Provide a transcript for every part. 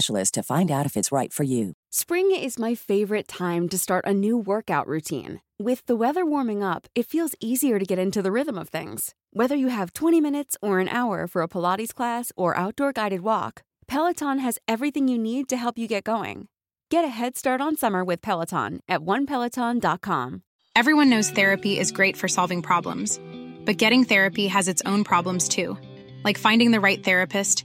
to find out if it's right for you. Spring is my favorite time to start a new workout routine. With the weather warming up, it feels easier to get into the rhythm of things. Whether you have 20 minutes or an hour for a Pilates class or outdoor guided walk, Peloton has everything you need to help you get going. Get a head start on summer with Peloton at onepeloton.com. Everyone knows therapy is great for solving problems, but getting therapy has its own problems too, like finding the right therapist,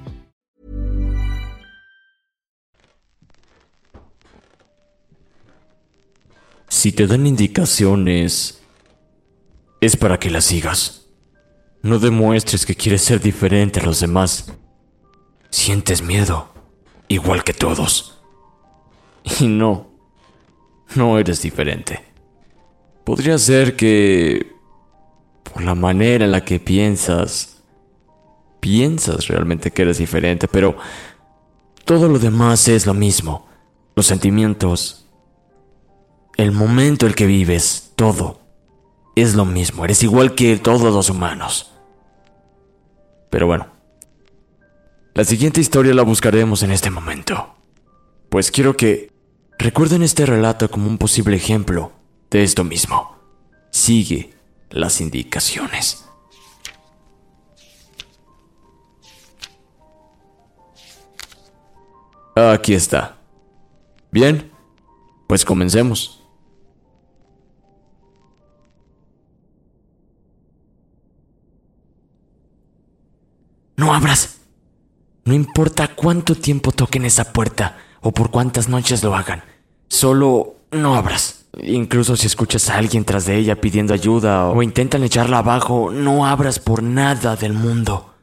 Si te dan indicaciones, es para que las sigas. No demuestres que quieres ser diferente a los demás. Sientes miedo, igual que todos. Y no, no eres diferente. Podría ser que, por la manera en la que piensas, piensas realmente que eres diferente, pero todo lo demás es lo mismo. Los sentimientos, el momento en el que vives, todo es lo mismo. Eres igual que todos los humanos. Pero bueno, la siguiente historia la buscaremos en este momento. Pues quiero que recuerden este relato como un posible ejemplo de esto mismo. Sigue las indicaciones. Aquí está. Bien, pues comencemos. No abras. No importa cuánto tiempo toquen esa puerta o por cuántas noches lo hagan. Solo no abras. Incluso si escuchas a alguien tras de ella pidiendo ayuda o intentan echarla abajo, no abras por nada del mundo.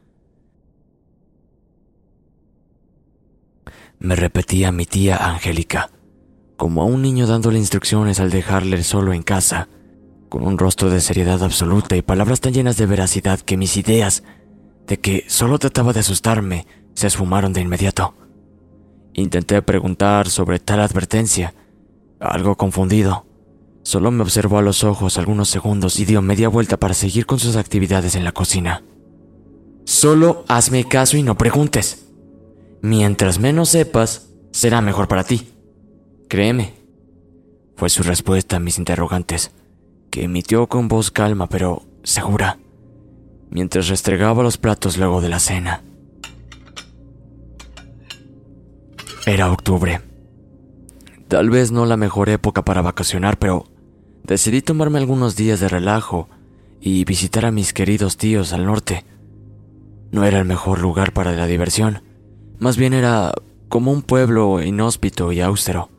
Me repetía mi tía Angélica, como a un niño dándole instrucciones al dejarle solo en casa, con un rostro de seriedad absoluta y palabras tan llenas de veracidad que mis ideas de que solo trataba de asustarme se esfumaron de inmediato. Intenté preguntar sobre tal advertencia, algo confundido. Solo me observó a los ojos algunos segundos y dio media vuelta para seguir con sus actividades en la cocina. Solo hazme caso y no preguntes. Mientras menos sepas, será mejor para ti. Créeme. Fue su respuesta a mis interrogantes, que emitió con voz calma pero segura mientras restregaba los platos luego de la cena. Era octubre. Tal vez no la mejor época para vacacionar, pero decidí tomarme algunos días de relajo y visitar a mis queridos tíos al norte. No era el mejor lugar para la diversión, más bien era como un pueblo inhóspito y austero,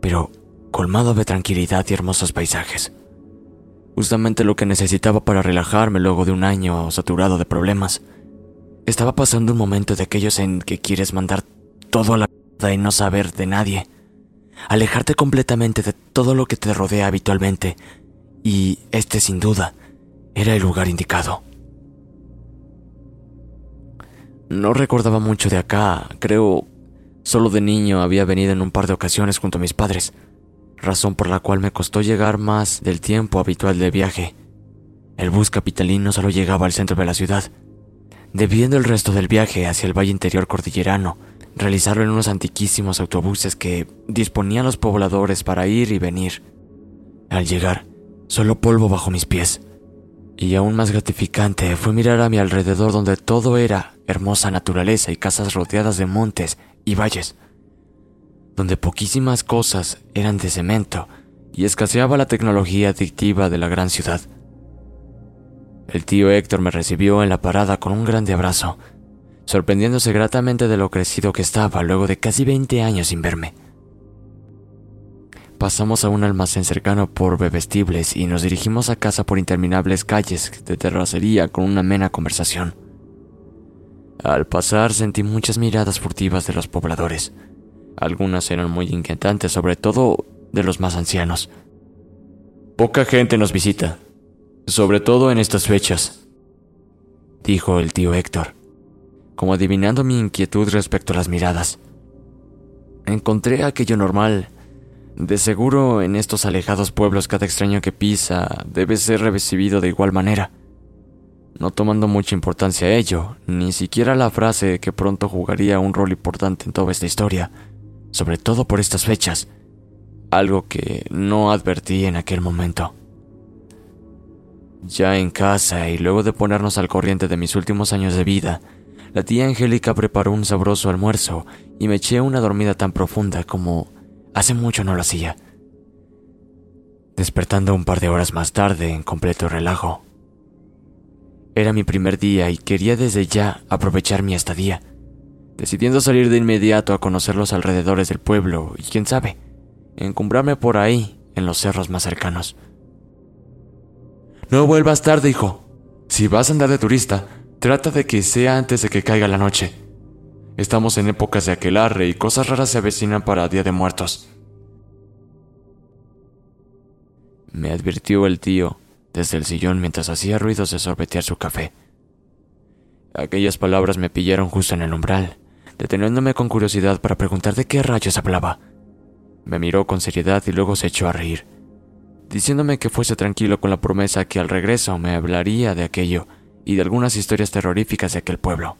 pero colmado de tranquilidad y hermosos paisajes justamente lo que necesitaba para relajarme luego de un año saturado de problemas. Estaba pasando un momento de aquellos en que quieres mandar todo a la y no saber de nadie, alejarte completamente de todo lo que te rodea habitualmente, y este sin duda era el lugar indicado. No recordaba mucho de acá, creo solo de niño había venido en un par de ocasiones junto a mis padres razón por la cual me costó llegar más del tiempo habitual de viaje. El bus capitalino solo llegaba al centro de la ciudad, debiendo el resto del viaje hacia el valle interior cordillerano, realizarlo en unos antiquísimos autobuses que disponían los pobladores para ir y venir. Al llegar, solo polvo bajo mis pies. Y aún más gratificante fue mirar a mi alrededor donde todo era hermosa naturaleza y casas rodeadas de montes y valles, donde poquísimas cosas eran de cemento y escaseaba la tecnología adictiva de la gran ciudad. El tío Héctor me recibió en la parada con un grande abrazo, sorprendiéndose gratamente de lo crecido que estaba luego de casi 20 años sin verme. Pasamos a un almacén cercano por bebestibles y nos dirigimos a casa por interminables calles de terracería con una amena conversación. Al pasar sentí muchas miradas furtivas de los pobladores. Algunas eran muy inquietantes, sobre todo de los más ancianos. Poca gente nos visita, sobre todo en estas fechas, dijo el tío Héctor, como adivinando mi inquietud respecto a las miradas. Encontré aquello normal de seguro en estos alejados pueblos cada extraño que pisa debe ser recibido de igual manera. No tomando mucha importancia a ello, ni siquiera la frase que pronto jugaría un rol importante en toda esta historia, sobre todo por estas fechas, algo que no advertí en aquel momento. Ya en casa y luego de ponernos al corriente de mis últimos años de vida, la tía Angélica preparó un sabroso almuerzo y me eché una dormida tan profunda como Hace mucho no lo hacía. Despertando un par de horas más tarde en completo relajo. Era mi primer día y quería desde ya aprovechar mi estadía, decidiendo salir de inmediato a conocer los alrededores del pueblo y quién sabe, encumbrarme por ahí en los cerros más cercanos. No vuelvas tarde, hijo. Si vas a andar de turista, trata de que sea antes de que caiga la noche. Estamos en épocas de aquelarre y cosas raras se avecinan para Día de Muertos. Me advirtió el tío desde el sillón mientras hacía ruidos de sorbetear su café. Aquellas palabras me pillaron justo en el umbral, deteniéndome con curiosidad para preguntar de qué rayos hablaba. Me miró con seriedad y luego se echó a reír, diciéndome que fuese tranquilo con la promesa que al regreso me hablaría de aquello y de algunas historias terroríficas de aquel pueblo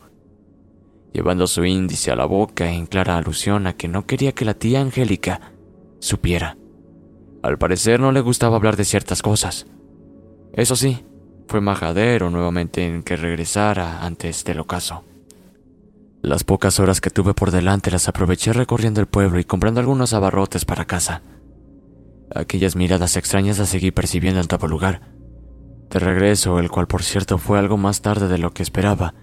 llevando su índice a la boca en clara alusión a que no quería que la tía Angélica supiera. Al parecer no le gustaba hablar de ciertas cosas. Eso sí, fue majadero nuevamente en que regresara antes del ocaso. Las pocas horas que tuve por delante las aproveché recorriendo el pueblo y comprando algunos abarrotes para casa. Aquellas miradas extrañas las seguí percibiendo en todo lugar. De regreso, el cual por cierto fue algo más tarde de lo que esperaba,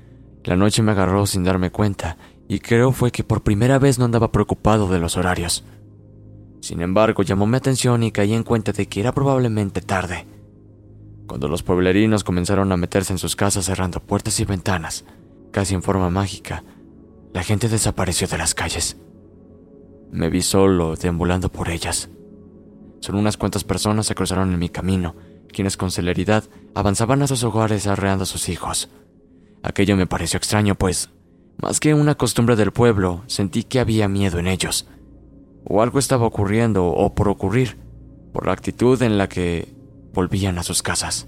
la noche me agarró sin darme cuenta, y creo fue que por primera vez no andaba preocupado de los horarios. Sin embargo, llamó mi atención y caí en cuenta de que era probablemente tarde. Cuando los pueblerinos comenzaron a meterse en sus casas cerrando puertas y ventanas, casi en forma mágica, la gente desapareció de las calles. Me vi solo, deambulando por ellas. Solo unas cuantas personas se cruzaron en mi camino, quienes con celeridad avanzaban a sus hogares arreando a sus hijos. Aquello me pareció extraño, pues, más que una costumbre del pueblo, sentí que había miedo en ellos. O algo estaba ocurriendo o por ocurrir, por la actitud en la que volvían a sus casas.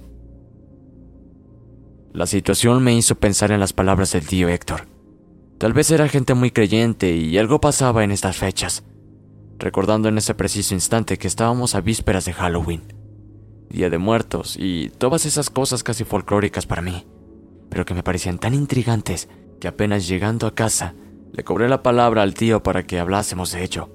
La situación me hizo pensar en las palabras del tío Héctor. Tal vez era gente muy creyente y algo pasaba en estas fechas, recordando en ese preciso instante que estábamos a vísperas de Halloween, Día de Muertos y todas esas cosas casi folclóricas para mí pero que me parecían tan intrigantes que apenas llegando a casa le cobré la palabra al tío para que hablásemos de ello.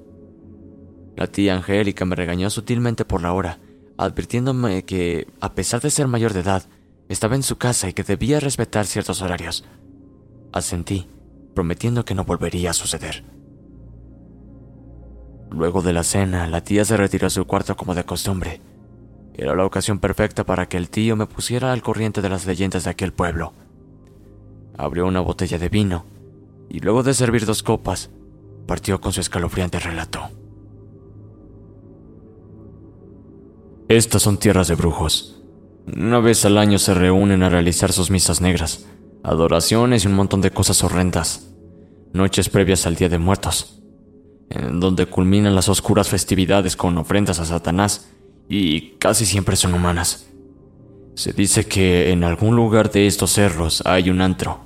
La tía Angélica me regañó sutilmente por la hora, advirtiéndome que, a pesar de ser mayor de edad, estaba en su casa y que debía respetar ciertos horarios. Asentí, prometiendo que no volvería a suceder. Luego de la cena, la tía se retiró a su cuarto como de costumbre. Era la ocasión perfecta para que el tío me pusiera al corriente de las leyendas de aquel pueblo abrió una botella de vino y luego de servir dos copas, partió con su escalofriante relato. Estas son tierras de brujos. Una vez al año se reúnen a realizar sus misas negras, adoraciones y un montón de cosas horrendas. Noches previas al Día de Muertos, en donde culminan las oscuras festividades con ofrendas a Satanás y casi siempre son humanas. Se dice que en algún lugar de estos cerros hay un antro,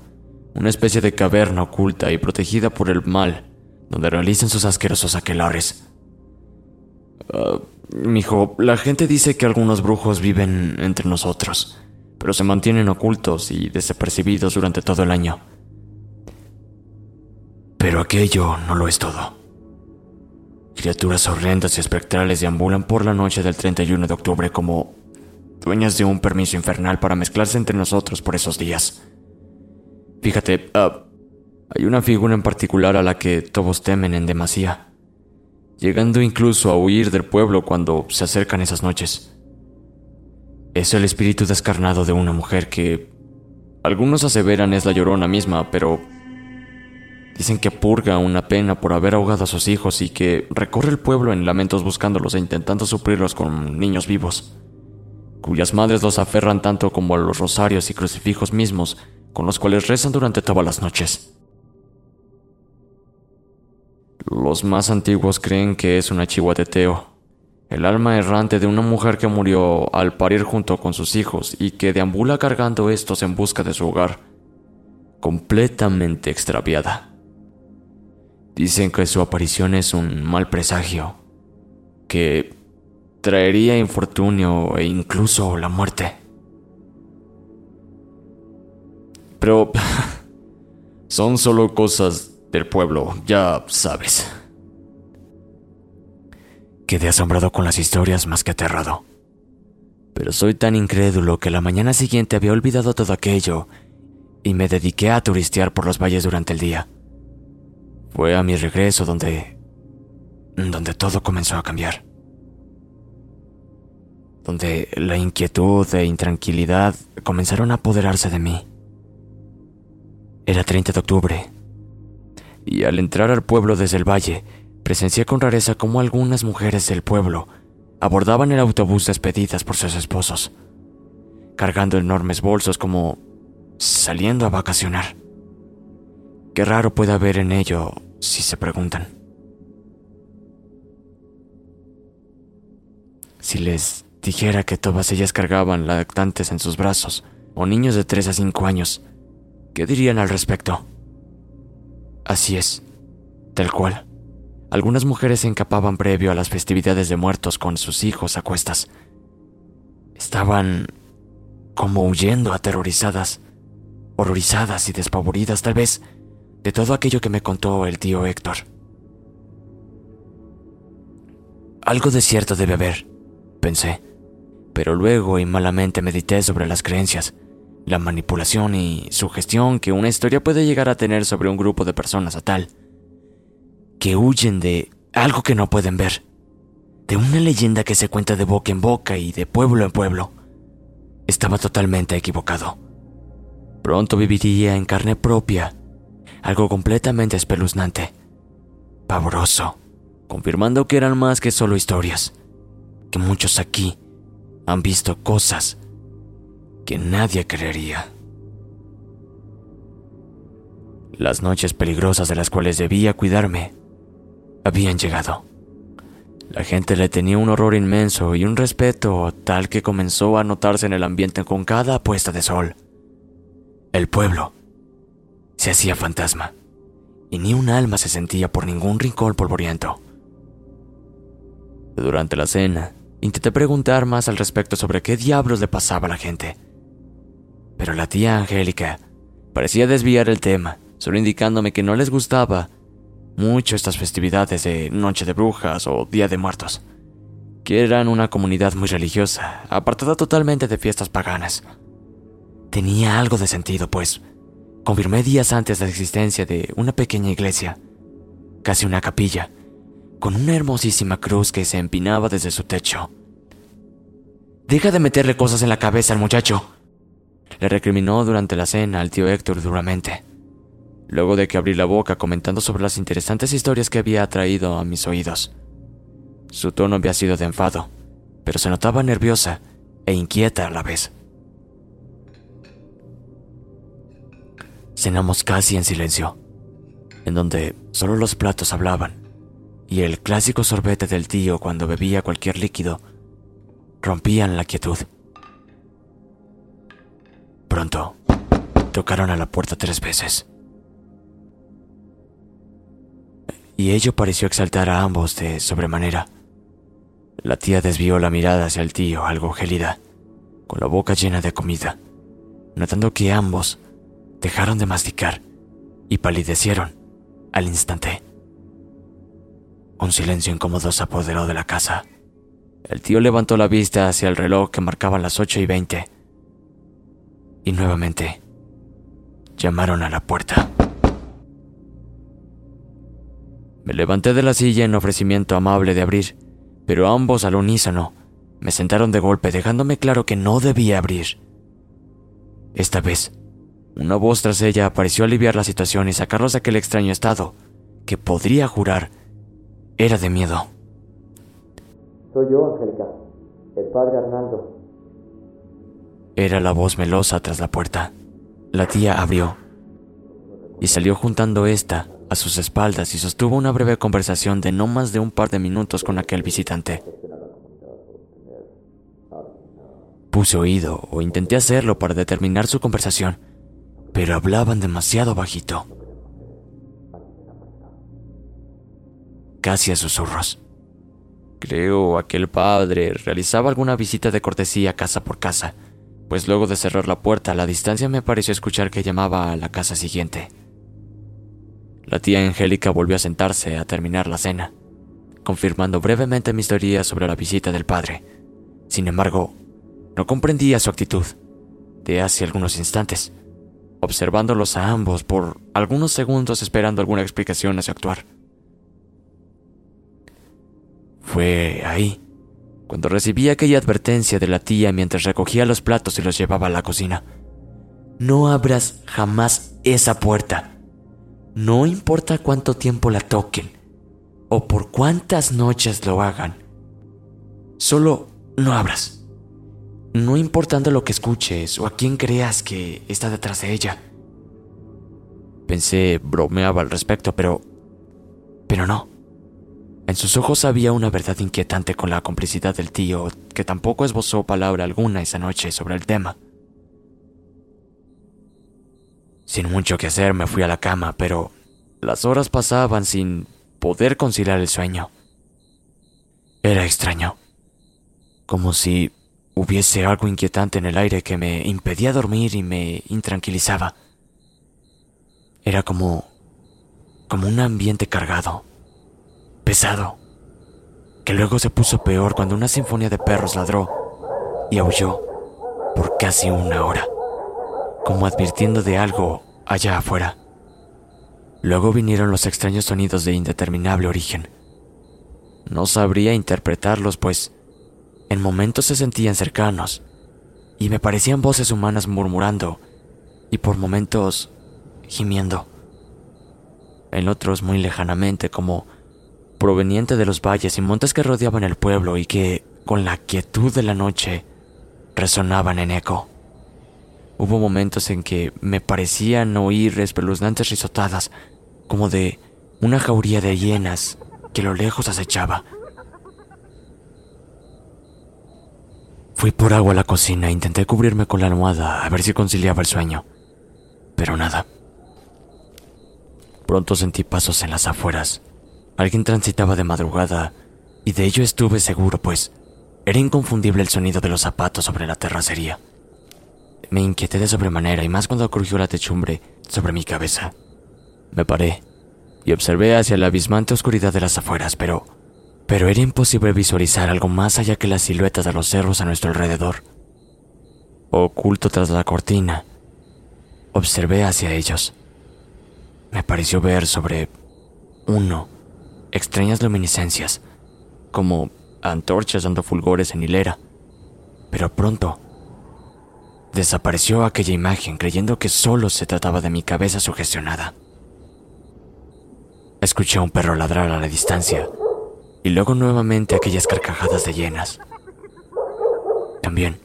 una especie de caverna oculta y protegida por el mal, donde realizan sus asquerosos aquelares. Uh, mijo, la gente dice que algunos brujos viven entre nosotros, pero se mantienen ocultos y desapercibidos durante todo el año. Pero aquello no lo es todo. Criaturas horrendas y espectrales deambulan por la noche del 31 de octubre como dueñas de un permiso infernal para mezclarse entre nosotros por esos días. Fíjate, uh, hay una figura en particular a la que todos temen en demasía llegando incluso a huir del pueblo cuando se acercan esas noches. Es el espíritu descarnado de una mujer que algunos aseveran es la llorona misma, pero dicen que purga una pena por haber ahogado a sus hijos y que recorre el pueblo en lamentos buscándolos e intentando suplirlos con niños vivos, cuyas madres los aferran tanto como a los rosarios y crucifijos mismos con los cuales rezan durante todas las noches. Los más antiguos creen que es una chihuateteo, el alma errante de una mujer que murió al parir junto con sus hijos y que deambula cargando estos en busca de su hogar, completamente extraviada. Dicen que su aparición es un mal presagio, que traería infortunio e incluso la muerte. Pero son solo cosas del pueblo, ya sabes. Quedé asombrado con las historias más que aterrado. Pero soy tan incrédulo que la mañana siguiente había olvidado todo aquello y me dediqué a turistear por los valles durante el día. Fue a mi regreso donde... donde todo comenzó a cambiar. Donde la inquietud e intranquilidad comenzaron a apoderarse de mí. Era 30 de octubre y al entrar al pueblo desde el valle, presencié con rareza cómo algunas mujeres del pueblo abordaban el autobús despedidas por sus esposos, cargando enormes bolsos como saliendo a vacacionar. Qué raro puede haber en ello, si se preguntan. Si les dijera que todas ellas cargaban lactantes en sus brazos, o niños de 3 a 5 años, ¿qué dirían al respecto? Así es, tal cual. Algunas mujeres se encapaban previo a las festividades de muertos con sus hijos a cuestas. Estaban como huyendo aterrorizadas, horrorizadas y despavoridas tal vez de todo aquello que me contó el tío Héctor. Algo de cierto debe haber, pensé, pero luego y malamente medité sobre las creencias la manipulación y sugestión que una historia puede llegar a tener sobre un grupo de personas a tal, que huyen de algo que no pueden ver, de una leyenda que se cuenta de boca en boca y de pueblo en pueblo. Estaba totalmente equivocado. Pronto viviría en carne propia algo completamente espeluznante, pavoroso, confirmando que eran más que solo historias, que muchos aquí han visto cosas que nadie creería. Las noches peligrosas de las cuales debía cuidarme habían llegado. La gente le tenía un horror inmenso y un respeto tal que comenzó a notarse en el ambiente con cada puesta de sol. El pueblo se hacía fantasma y ni un alma se sentía por ningún rincón polvoriento. Durante la cena, intenté preguntar más al respecto sobre qué diablos le pasaba a la gente pero la tía Angélica parecía desviar el tema, solo indicándome que no les gustaba mucho estas festividades de Noche de Brujas o Día de Muertos, que eran una comunidad muy religiosa, apartada totalmente de fiestas paganas. Tenía algo de sentido, pues confirmé días antes la existencia de una pequeña iglesia, casi una capilla, con una hermosísima cruz que se empinaba desde su techo. Deja de meterle cosas en la cabeza al muchacho, le recriminó durante la cena al tío Héctor duramente, luego de que abrí la boca comentando sobre las interesantes historias que había traído a mis oídos. Su tono había sido de enfado, pero se notaba nerviosa e inquieta a la vez. Cenamos casi en silencio, en donde solo los platos hablaban y el clásico sorbete del tío cuando bebía cualquier líquido rompían la quietud. pronto, tocaron a la puerta tres veces. Y ello pareció exaltar a ambos de sobremanera. La tía desvió la mirada hacia el tío, algo gélida, con la boca llena de comida, notando que ambos dejaron de masticar y palidecieron al instante. Un silencio incómodo se apoderó de la casa. El tío levantó la vista hacia el reloj que marcaba las ocho y veinte. Y nuevamente llamaron a la puerta. Me levanté de la silla en ofrecimiento amable de abrir, pero ambos al unísono me sentaron de golpe dejándome claro que no debía abrir. Esta vez, una voz tras ella apareció a aliviar la situación y sacarlos de aquel extraño estado, que podría jurar era de miedo. Soy yo, Angélica, el padre Arnaldo. Era la voz melosa tras la puerta. La tía abrió y salió juntando esta a sus espaldas y sostuvo una breve conversación de no más de un par de minutos con aquel visitante. Puse oído o intenté hacerlo para determinar su conversación, pero hablaban demasiado bajito. Casi a susurros. Creo aquel padre realizaba alguna visita de cortesía casa por casa, pues luego de cerrar la puerta a la distancia me pareció escuchar que llamaba a la casa siguiente. La tía Angélica volvió a sentarse a terminar la cena, confirmando brevemente mis teorías sobre la visita del padre. Sin embargo, no comprendía su actitud de hace algunos instantes, observándolos a ambos por algunos segundos esperando alguna explicación a su actuar. Fue ahí, cuando recibí aquella advertencia de la tía mientras recogía los platos y los llevaba a la cocina. No abras jamás esa puerta. No importa cuánto tiempo la toquen o por cuántas noches lo hagan. Solo no abras. No importando lo que escuches o a quién creas que está detrás de ella. Pensé, bromeaba al respecto, pero... Pero no. En sus ojos había una verdad inquietante con la complicidad del tío, que tampoco esbozó palabra alguna esa noche sobre el tema. Sin mucho que hacer me fui a la cama, pero las horas pasaban sin poder conciliar el sueño. Era extraño, como si hubiese algo inquietante en el aire que me impedía dormir y me intranquilizaba. Era como como un ambiente cargado, pesado, que luego se puso peor cuando una sinfonía de perros ladró y aulló por casi una hora, como advirtiendo de algo allá afuera. Luego vinieron los extraños sonidos de indeterminable origen. No sabría interpretarlos, pues en momentos se sentían cercanos y me parecían voces humanas murmurando y por momentos gimiendo. En otros muy lejanamente como proveniente de los valles y montes que rodeaban el pueblo y que, con la quietud de la noche, resonaban en eco. Hubo momentos en que me parecían oír espeluznantes risotadas, como de una jauría de hienas que lo lejos acechaba. Fui por agua a la cocina e intenté cubrirme con la almohada a ver si conciliaba el sueño, pero nada. Pronto sentí pasos en las afueras Alguien transitaba de madrugada, y de ello estuve seguro, pues era inconfundible el sonido de los zapatos sobre la terracería. Me inquieté de sobremanera, y más cuando crujió la techumbre sobre mi cabeza. Me paré y observé hacia la abismante oscuridad de las afueras, pero pero era imposible visualizar algo más allá que las siluetas de los cerros a nuestro alrededor. Oculto tras la cortina, observé hacia ellos. Me pareció ver sobre uno extrañas luminiscencias, como antorchas dando fulgores en hilera. Pero pronto desapareció aquella imagen creyendo que solo se trataba de mi cabeza sugestionada. Escuché a un perro ladrar a la distancia y luego nuevamente aquellas carcajadas de llenas. También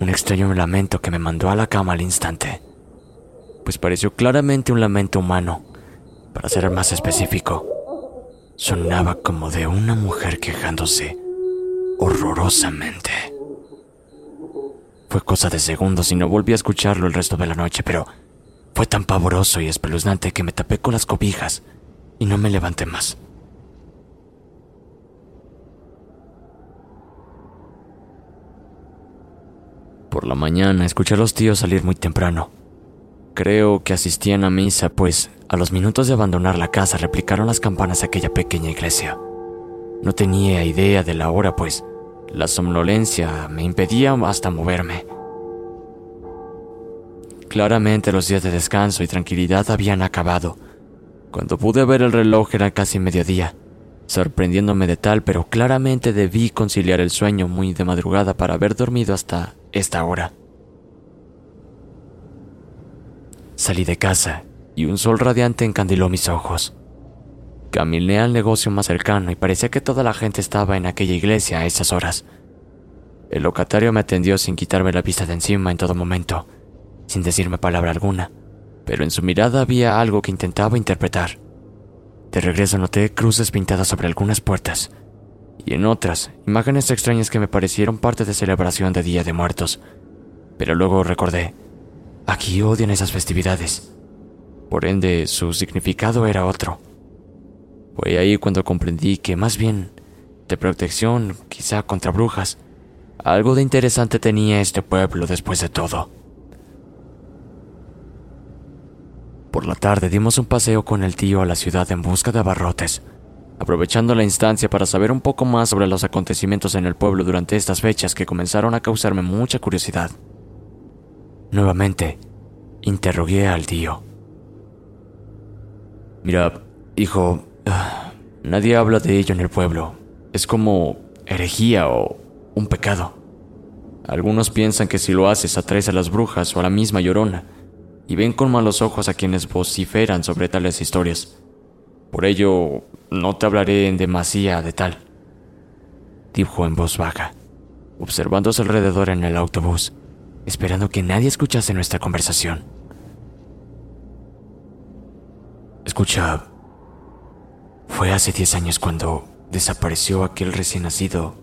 un extraño lamento que me mandó a la cama al instante, pues pareció claramente un lamento humano, para ser más específico sonaba como de una mujer quejándose horrorosamente. Fue cosa de segundos y no volví a escucharlo el resto de la noche, pero fue tan pavoroso y espeluznante que me tapé con las cobijas y no me levanté más. Por la mañana escuché a los tíos salir muy temprano. Creo que asistían a misa, pues a los minutos de abandonar la casa replicaron las campanas de aquella pequeña iglesia. No tenía idea de la hora, pues la somnolencia me impedía hasta moverme. Claramente los días de descanso y tranquilidad habían acabado. Cuando pude ver el reloj era casi mediodía, sorprendiéndome de tal, pero claramente debí conciliar el sueño muy de madrugada para haber dormido hasta esta hora. Salí de casa y un sol radiante encandiló mis ojos. Caminé al negocio más cercano y parecía que toda la gente estaba en aquella iglesia a esas horas. El locatario me atendió sin quitarme la vista de encima en todo momento, sin decirme palabra alguna, pero en su mirada había algo que intentaba interpretar. De regreso noté cruces pintadas sobre algunas puertas y en otras imágenes extrañas que me parecieron parte de celebración de Día de Muertos. Pero luego recordé, aquí odian esas festividades. Por ende, su significado era otro. Fue ahí cuando comprendí que más bien de protección, quizá contra brujas, algo de interesante tenía este pueblo después de todo. Por la tarde dimos un paseo con el tío a la ciudad en busca de abarrotes aprovechando la instancia para saber un poco más sobre los acontecimientos en el pueblo durante estas fechas que comenzaron a causarme mucha curiosidad. Nuevamente, interrogué al tío. Mira, hijo, nadie habla de ello en el pueblo. Es como herejía o un pecado. Algunos piensan que si lo haces atraes a las brujas o a la misma llorona, y ven con malos ojos a quienes vociferan sobre tales historias. Por ello, no te hablaré en demasía de tal, dijo en voz baja, observando a su alrededor en el autobús, esperando que nadie escuchase nuestra conversación. Escucha, fue hace 10 años cuando desapareció aquel recién nacido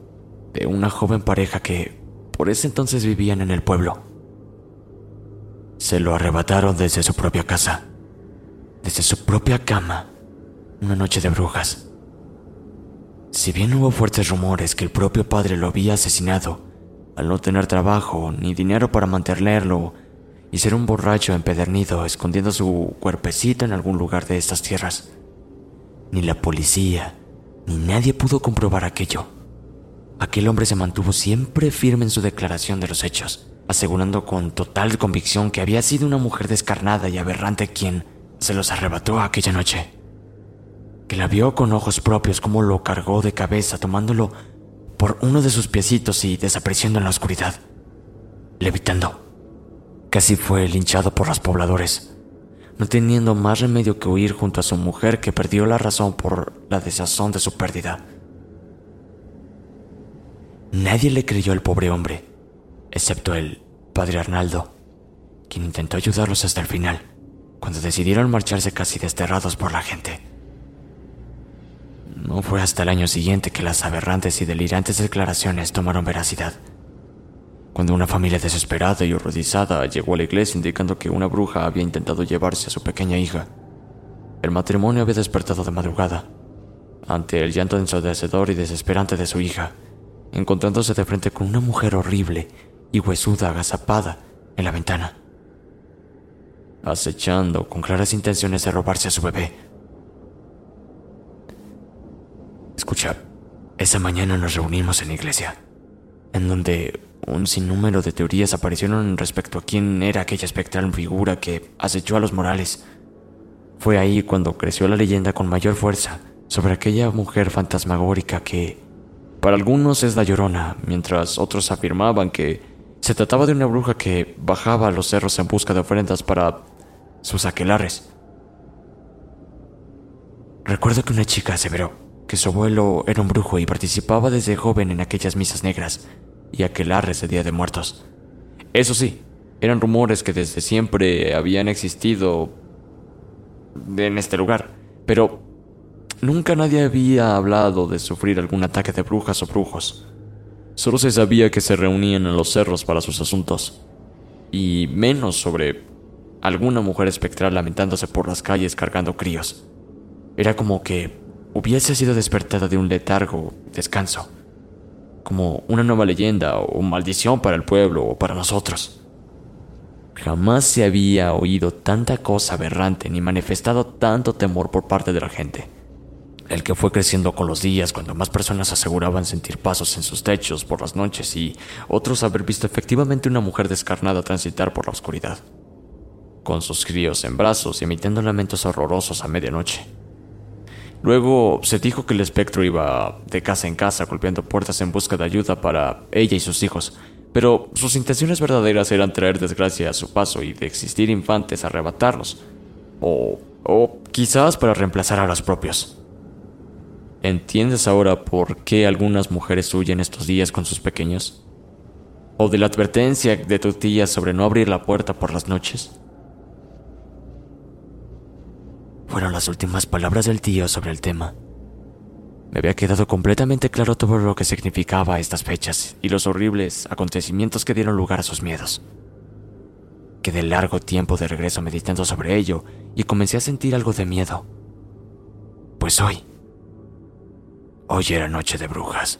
de una joven pareja que por ese entonces vivían en el pueblo. Se lo arrebataron desde su propia casa, desde su propia cama una noche de brujas. Si bien hubo fuertes rumores que el propio padre lo había asesinado, al no tener trabajo ni dinero para mantenerlo, y ser un borracho empedernido escondiendo su cuerpecito en algún lugar de estas tierras, ni la policía ni nadie pudo comprobar aquello. Aquel hombre se mantuvo siempre firme en su declaración de los hechos, asegurando con total convicción que había sido una mujer descarnada y aberrante quien se los arrebató aquella noche que la vio con ojos propios como lo cargó de cabeza tomándolo por uno de sus piecitos y desapareciendo en la oscuridad, levitando. Casi fue linchado por los pobladores, no teniendo más remedio que huir junto a su mujer que perdió la razón por la desazón de su pérdida. Nadie le creyó al pobre hombre, excepto el padre Arnaldo, quien intentó ayudarlos hasta el final, cuando decidieron marcharse casi desterrados por la gente. No fue hasta el año siguiente que las aberrantes y delirantes declaraciones tomaron veracidad. Cuando una familia desesperada y horrorizada llegó a la iglesia indicando que una bruja había intentado llevarse a su pequeña hija, el matrimonio había despertado de madrugada, ante el llanto ensordecedor y desesperante de su hija, encontrándose de frente con una mujer horrible y huesuda agazapada en la ventana, acechando con claras intenciones de robarse a su bebé. Escucha, esa mañana nos reunimos en la iglesia, en donde un sinnúmero de teorías aparecieron respecto a quién era aquella espectral figura que acechó a los Morales. Fue ahí cuando creció la leyenda con mayor fuerza sobre aquella mujer fantasmagórica que, para algunos es la llorona, mientras otros afirmaban que se trataba de una bruja que bajaba a los cerros en busca de ofrendas para sus aquelares. Recuerdo que una chica aseveró que su abuelo era un brujo y participaba desde joven en aquellas misas negras y aquelarres de Día de Muertos. Eso sí, eran rumores que desde siempre habían existido en este lugar, pero nunca nadie había hablado de sufrir algún ataque de brujas o brujos. Solo se sabía que se reunían en los cerros para sus asuntos, y menos sobre alguna mujer espectral lamentándose por las calles cargando críos. Era como que hubiese sido despertada de un letargo, descanso, como una nueva leyenda o maldición para el pueblo o para nosotros. Jamás se había oído tanta cosa aberrante ni manifestado tanto temor por parte de la gente. El que fue creciendo con los días cuando más personas aseguraban sentir pasos en sus techos por las noches y otros haber visto efectivamente una mujer descarnada transitar por la oscuridad, con sus críos en brazos y emitiendo lamentos horrorosos a medianoche. Luego se dijo que el espectro iba de casa en casa golpeando puertas en busca de ayuda para ella y sus hijos, pero sus intenciones verdaderas eran traer desgracia a su paso y de existir infantes arrebatarlos, o, o quizás para reemplazar a los propios. ¿Entiendes ahora por qué algunas mujeres huyen estos días con sus pequeños? ¿O de la advertencia de tu tía sobre no abrir la puerta por las noches? Fueron las últimas palabras del tío sobre el tema. Me había quedado completamente claro todo lo que significaba estas fechas y los horribles acontecimientos que dieron lugar a sus miedos. Quedé largo tiempo de regreso meditando sobre ello y comencé a sentir algo de miedo. Pues hoy, hoy era noche de brujas.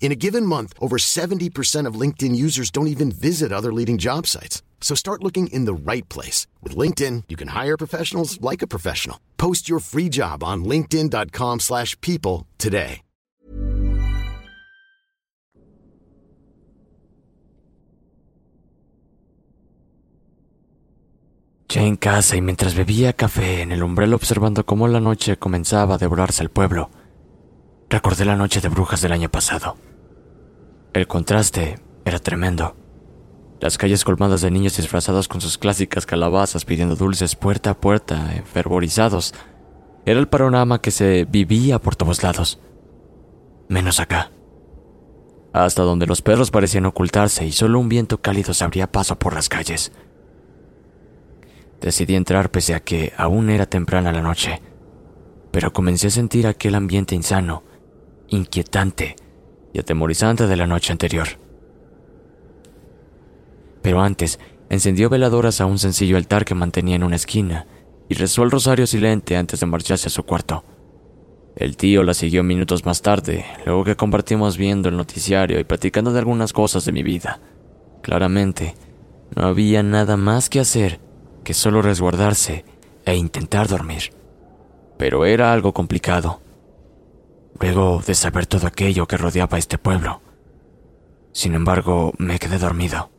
In a given month, over 70% of LinkedIn users don't even visit other leading job sites. So start looking in the right place. With LinkedIn, you can hire professionals like a professional. Post your free job on linkedin.com slash people today. Ya en casa y mientras bebía café en el umbral observando cómo la noche comenzaba a devorarse el pueblo, recordé la noche de brujas del año pasado. El contraste era tremendo. Las calles colmadas de niños disfrazados con sus clásicas calabazas pidiendo dulces puerta a puerta, enfervorizados. Era el panorama que se vivía por todos lados. Menos acá. Hasta donde los perros parecían ocultarse y solo un viento cálido se abría paso por las calles. Decidí entrar pese a que aún era temprana la noche, pero comencé a sentir aquel ambiente insano, inquietante y atemorizante de la noche anterior. Pero antes, encendió veladoras a un sencillo altar que mantenía en una esquina y rezó el rosario silente antes de marcharse a su cuarto. El tío la siguió minutos más tarde, luego que compartimos viendo el noticiario y platicando de algunas cosas de mi vida. Claramente, no había nada más que hacer que solo resguardarse e intentar dormir. Pero era algo complicado luego de saber todo aquello que rodeaba este pueblo. Sin embargo, me quedé dormido.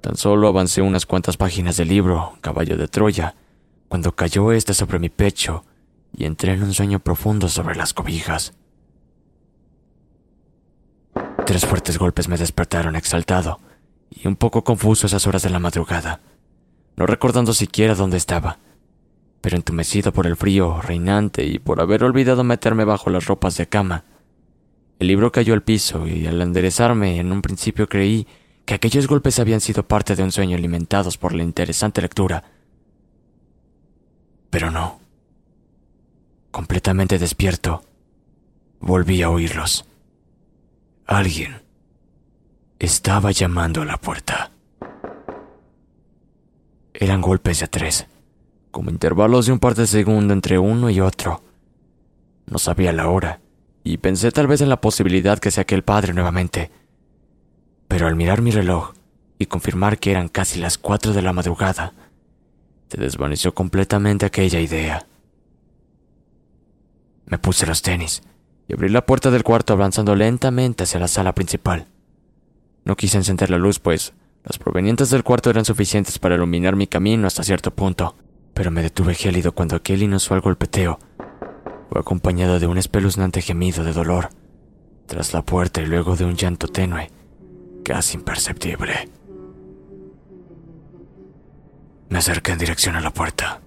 Tan solo avancé unas cuantas páginas del libro, Caballo de Troya, cuando cayó este sobre mi pecho y entré en un sueño profundo sobre las cobijas. Tres fuertes golpes me despertaron exaltado y un poco confuso a esas horas de la madrugada, no recordando siquiera dónde estaba pero entumecido por el frío reinante y por haber olvidado meterme bajo las ropas de cama. El libro cayó al piso y al enderezarme en un principio creí que aquellos golpes habían sido parte de un sueño alimentados por la interesante lectura. Pero no. Completamente despierto, volví a oírlos. Alguien estaba llamando a la puerta. Eran golpes de tres, como intervalos de un par de segundos entre uno y otro. No sabía la hora, y pensé tal vez en la posibilidad que sea aquel padre nuevamente. Pero al mirar mi reloj y confirmar que eran casi las cuatro de la madrugada, se desvaneció completamente aquella idea. Me puse los tenis y abrí la puerta del cuarto avanzando lentamente hacia la sala principal. No quise encender la luz, pues las provenientes del cuarto eran suficientes para iluminar mi camino hasta cierto punto, pero me detuve gélido cuando aquel inusual golpeteo fue acompañado de un espeluznante gemido de dolor tras la puerta y luego de un llanto tenue, casi imperceptible. Me acerqué en dirección a la puerta,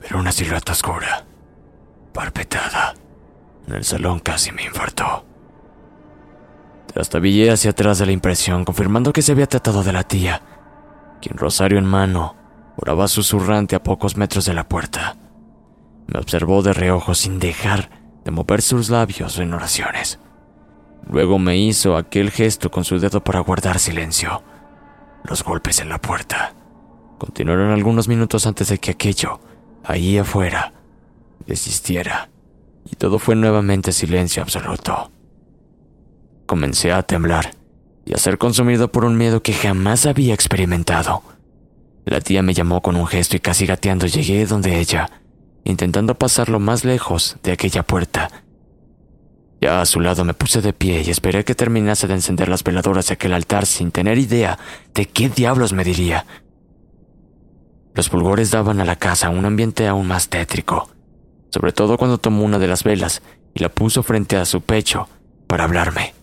pero una silueta oscura, parpetada, en el salón casi me infartó. Trastabillé hacia atrás de la impresión, confirmando que se había tratado de la tía, quien rosario en mano oraba susurrante a pocos metros de la puerta. Me observó de reojo sin dejar de mover sus labios en oraciones. Luego me hizo aquel gesto con su dedo para guardar silencio. Los golpes en la puerta continuaron algunos minutos antes de que aquello, ahí afuera, desistiera, y todo fue nuevamente silencio absoluto. Comencé a temblar y a ser consumido por un miedo que jamás había experimentado. La tía me llamó con un gesto y casi gateando llegué donde ella, intentando pasar lo más lejos de aquella puerta. Ya a su lado me puse de pie y esperé que terminase de encender las veladoras de aquel altar sin tener idea de qué diablos me diría. Los fulgores daban a la casa un ambiente aún más tétrico, sobre todo cuando tomó una de las velas y la puso frente a su pecho para hablarme.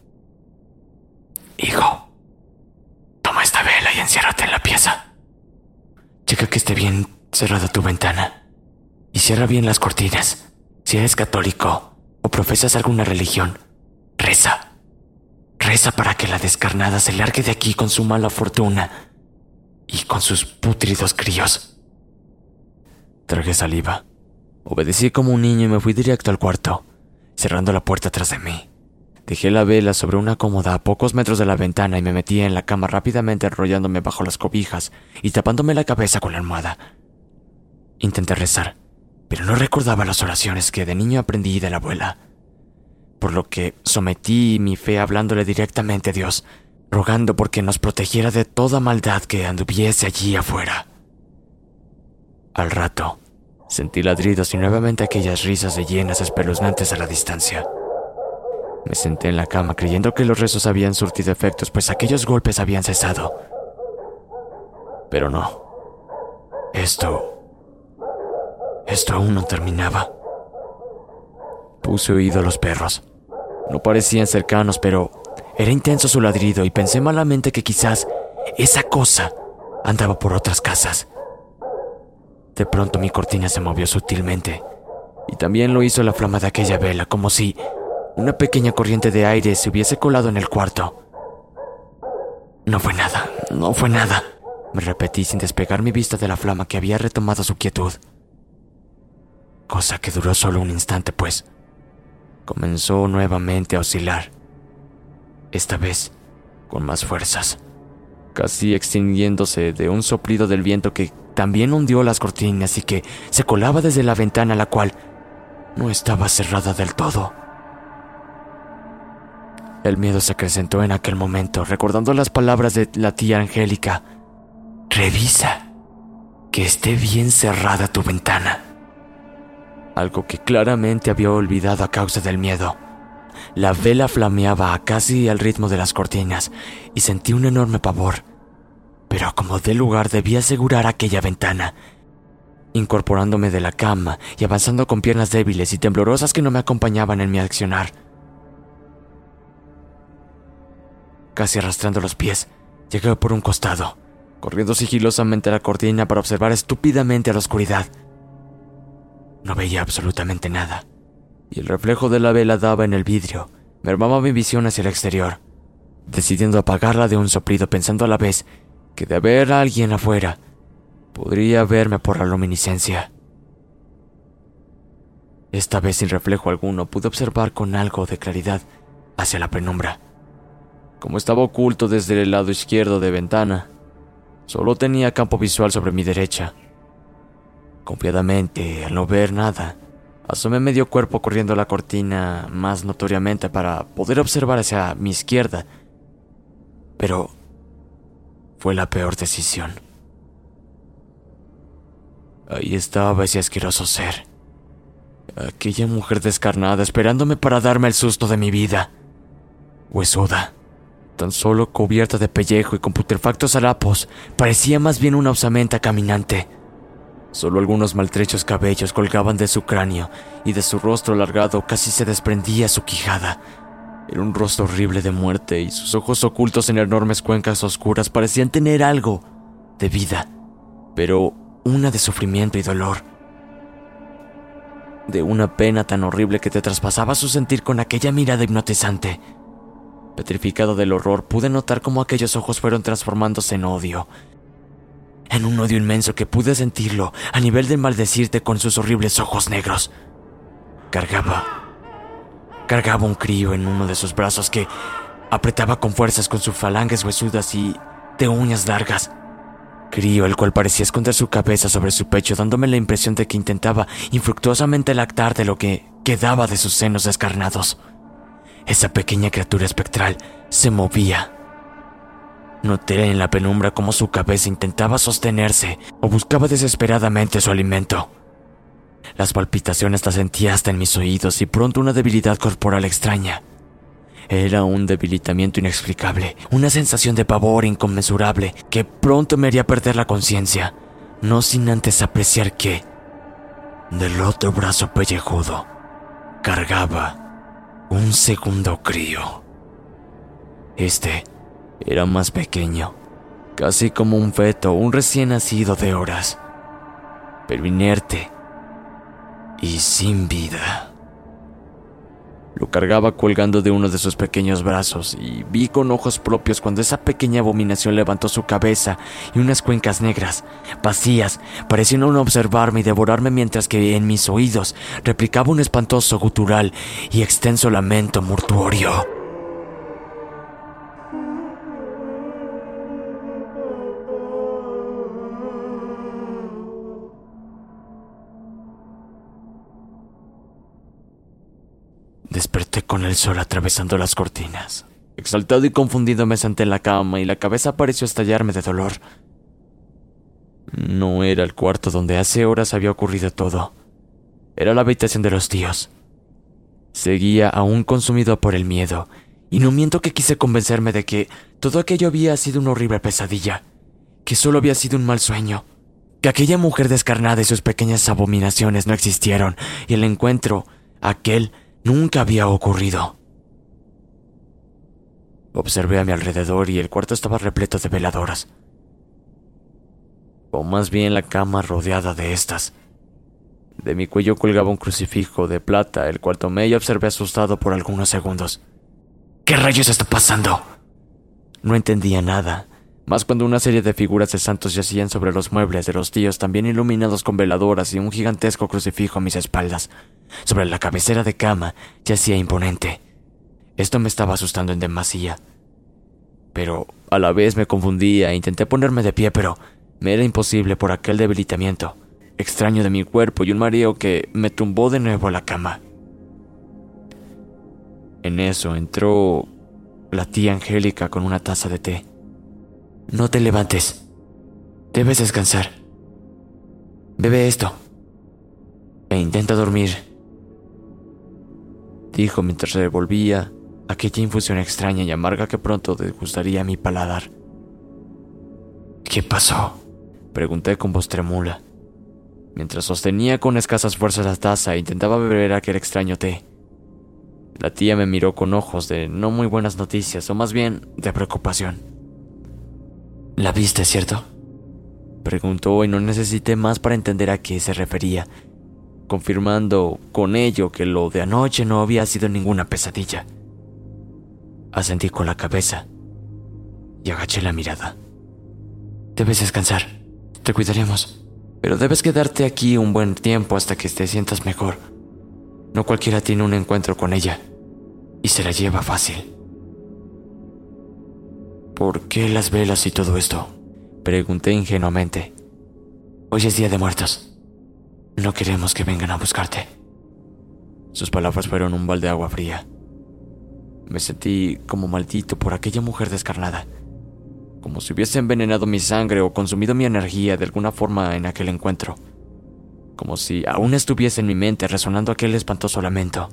Hijo, toma esta vela y enciérrate. Checa que esté bien cerrada tu ventana y cierra bien las cortinas. Si eres católico o profesas alguna religión, reza. Reza para que la descarnada se largue de aquí con su mala fortuna y con sus pútridos críos. Traje saliva. Obedecí como un niño y me fui directo al cuarto, cerrando la puerta tras de mí. Dejé la vela sobre una cómoda a pocos metros de la ventana y me metí en la cama rápidamente enrollándome bajo las cobijas y tapándome la cabeza con la almohada. Intenté rezar, pero no recordaba las oraciones que de niño aprendí de la abuela, por lo que sometí mi fe hablándole directamente a Dios, rogando porque nos protegiera de toda maldad que anduviese allí afuera. Al rato, sentí ladridos y nuevamente aquellas risas de llenas espeluznantes a la distancia. Me senté en la cama creyendo que los rezos habían surtido efectos, pues aquellos golpes habían cesado. Pero no. Esto... Esto aún no terminaba. Puse oído a los perros. No parecían cercanos, pero era intenso su ladrido y pensé malamente que quizás esa cosa andaba por otras casas. De pronto mi cortina se movió sutilmente y también lo hizo la flama de aquella vela, como si una pequeña corriente de aire se hubiese colado en el cuarto. No fue nada, no fue nada, me repetí sin despegar mi vista de la flama que había retomado su quietud. Cosa que duró solo un instante, pues comenzó nuevamente a oscilar. Esta vez con más fuerzas, casi extinguiéndose de un soplido del viento que también hundió las cortinas y que se colaba desde la ventana la cual no estaba cerrada del todo. El miedo se acrecentó en aquel momento, recordando las palabras de la tía Angélica. Revisa que esté bien cerrada tu ventana. Algo que claramente había olvidado a causa del miedo. La vela flameaba casi al ritmo de las cortinas y sentí un enorme pavor. Pero acomodé lugar debía asegurar aquella ventana. Incorporándome de la cama y avanzando con piernas débiles y temblorosas que no me acompañaban en mi accionar. Casi arrastrando los pies, llegué por un costado, corriendo sigilosamente a la cortina para observar estúpidamente a la oscuridad. No veía absolutamente nada, y el reflejo de la vela daba en el vidrio, mermaba mi visión hacia el exterior, decidiendo apagarla de un soplido pensando a la vez que de haber alguien afuera, podría verme por la luminiscencia. Esta vez sin reflejo alguno pude observar con algo de claridad hacia la penumbra. Como estaba oculto desde el lado izquierdo de ventana, solo tenía campo visual sobre mi derecha. Confiadamente, al no ver nada, asomé medio cuerpo corriendo la cortina más notoriamente para poder observar hacia mi izquierda. Pero fue la peor decisión. Ahí estaba ese asqueroso ser. Aquella mujer descarnada esperándome para darme el susto de mi vida. Huesuda, tan solo cubierta de pellejo y con putrefactos harapos, parecía más bien una osamenta caminante. Solo algunos maltrechos cabellos colgaban de su cráneo y de su rostro alargado casi se desprendía su quijada. Era un rostro horrible de muerte y sus ojos ocultos en enormes cuencas oscuras parecían tener algo de vida, pero una de sufrimiento y dolor. De una pena tan horrible que te traspasaba su sentir con aquella mirada hipnotizante. Petrificado del horror, pude notar cómo aquellos ojos fueron transformándose en odio. En un odio inmenso que pude sentirlo a nivel de maldecirte con sus horribles ojos negros. Cargaba. Cargaba un crío en uno de sus brazos que apretaba con fuerzas con sus falanges huesudas y de uñas largas. Crío, el cual parecía esconder su cabeza sobre su pecho, dándome la impresión de que intentaba infructuosamente lactar de lo que quedaba de sus senos descarnados. Esa pequeña criatura espectral se movía. Noté en la penumbra cómo su cabeza intentaba sostenerse o buscaba desesperadamente su alimento. Las palpitaciones las sentía hasta en mis oídos y pronto una debilidad corporal extraña. Era un debilitamiento inexplicable, una sensación de pavor inconmensurable que pronto me haría perder la conciencia, no sin antes apreciar que, del otro brazo pellejudo, cargaba un segundo crío. Este era más pequeño, casi como un feto, un recién nacido de horas, pero inerte y sin vida. Lo cargaba colgando de uno de sus pequeños brazos y vi con ojos propios cuando esa pequeña abominación levantó su cabeza y unas cuencas negras, vacías, parecieron observarme y devorarme mientras que en mis oídos replicaba un espantoso gutural y extenso lamento mortuorio. Desperté con el sol atravesando las cortinas. Exaltado y confundido me senté en la cama y la cabeza pareció estallarme de dolor. No era el cuarto donde hace horas había ocurrido todo. Era la habitación de los tíos. Seguía aún consumido por el miedo, y no miento que quise convencerme de que todo aquello había sido una horrible pesadilla, que solo había sido un mal sueño, que aquella mujer descarnada y sus pequeñas abominaciones no existieron, y el encuentro, aquel, nunca había ocurrido. Observé a mi alrededor y el cuarto estaba repleto de veladoras. O más bien la cama rodeada de estas. De mi cuello colgaba un crucifijo de plata, el cual tomé y observé asustado por algunos segundos. ¿Qué rayos está pasando? No entendía nada, más cuando una serie de figuras de santos yacían sobre los muebles de los tíos, también iluminados con veladoras y un gigantesco crucifijo a mis espaldas. Sobre la cabecera de cama yacía imponente. Esto me estaba asustando en demasía. Pero a la vez me confundía e intenté ponerme de pie, pero me era imposible por aquel debilitamiento extraño de mi cuerpo y un mareo que me tumbó de nuevo a la cama. En eso entró la tía Angélica con una taza de té. No te levantes. Debes descansar. Bebe esto. E intenta dormir. Dijo mientras revolvía aquella infusión extraña y amarga que pronto degustaría mi paladar. ¿Qué pasó? Pregunté con voz tremula. Mientras sostenía con escasas fuerzas la taza e intentaba beber aquel extraño té. La tía me miró con ojos de no muy buenas noticias, o más bien de preocupación. ¿La viste, cierto? Preguntó y no necesité más para entender a qué se refería, confirmando con ello que lo de anoche no había sido ninguna pesadilla. Asentí con la cabeza y agaché la mirada. Debes descansar, te cuidaremos, pero debes quedarte aquí un buen tiempo hasta que te sientas mejor. No cualquiera tiene un encuentro con ella y se la lleva fácil. ¿Por qué las velas y todo esto? Pregunté ingenuamente. Hoy es Día de Muertos. No queremos que vengan a buscarte. Sus palabras fueron un balde de agua fría. Me sentí como maldito por aquella mujer descarnada, como si hubiese envenenado mi sangre o consumido mi energía de alguna forma en aquel encuentro, como si aún estuviese en mi mente resonando aquel espantoso lamento.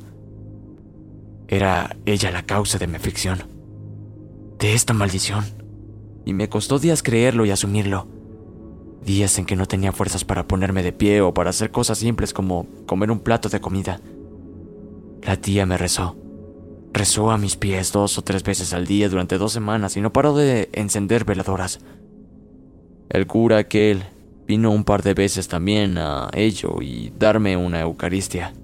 Era ella la causa de mi aflicción, de esta maldición, y me costó días creerlo y asumirlo. Días en que no tenía fuerzas para ponerme de pie o para hacer cosas simples como comer un plato de comida. La tía me rezó Rezó a mis pies dos o tres veces al día durante dos semanas y no paró de encender veladoras. El cura aquel vino un par de veces también a ello y darme una Eucaristía,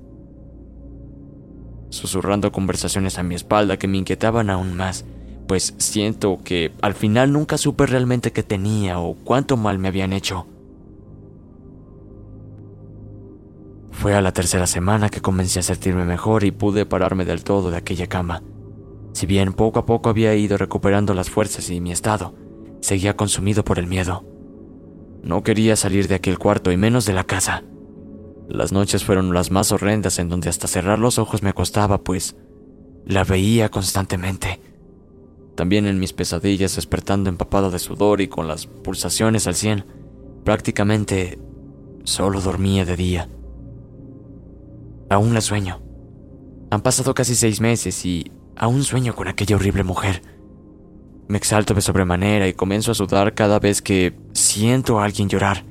susurrando conversaciones a mi espalda que me inquietaban aún más, pues siento que al final nunca supe realmente qué tenía o cuánto mal me habían hecho. Fue a la tercera semana que comencé a sentirme mejor y pude pararme del todo de aquella cama. Si bien poco a poco había ido recuperando las fuerzas y mi estado, seguía consumido por el miedo. No quería salir de aquel cuarto y menos de la casa. Las noches fueron las más horrendas en donde hasta cerrar los ojos me costaba, pues la veía constantemente. También en mis pesadillas despertando empapado de sudor y con las pulsaciones al cien, prácticamente solo dormía de día. Aún la sueño. Han pasado casi seis meses y aún sueño con aquella horrible mujer. Me exalto de sobremanera y comienzo a sudar cada vez que siento a alguien llorar.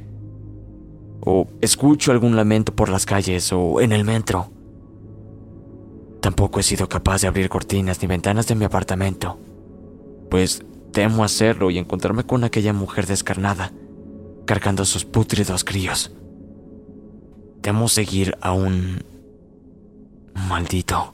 O escucho algún lamento por las calles o en el metro. Tampoco he sido capaz de abrir cortinas ni ventanas de mi apartamento, pues temo hacerlo y encontrarme con aquella mujer descarnada, cargando sus pútridos críos. Temo seguir aún Maldito.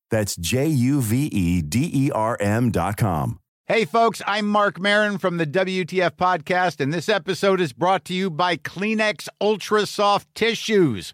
That's J U V E D E R M.com. Hey, folks, I'm Mark Marin from the WTF Podcast, and this episode is brought to you by Kleenex Ultra Soft Tissues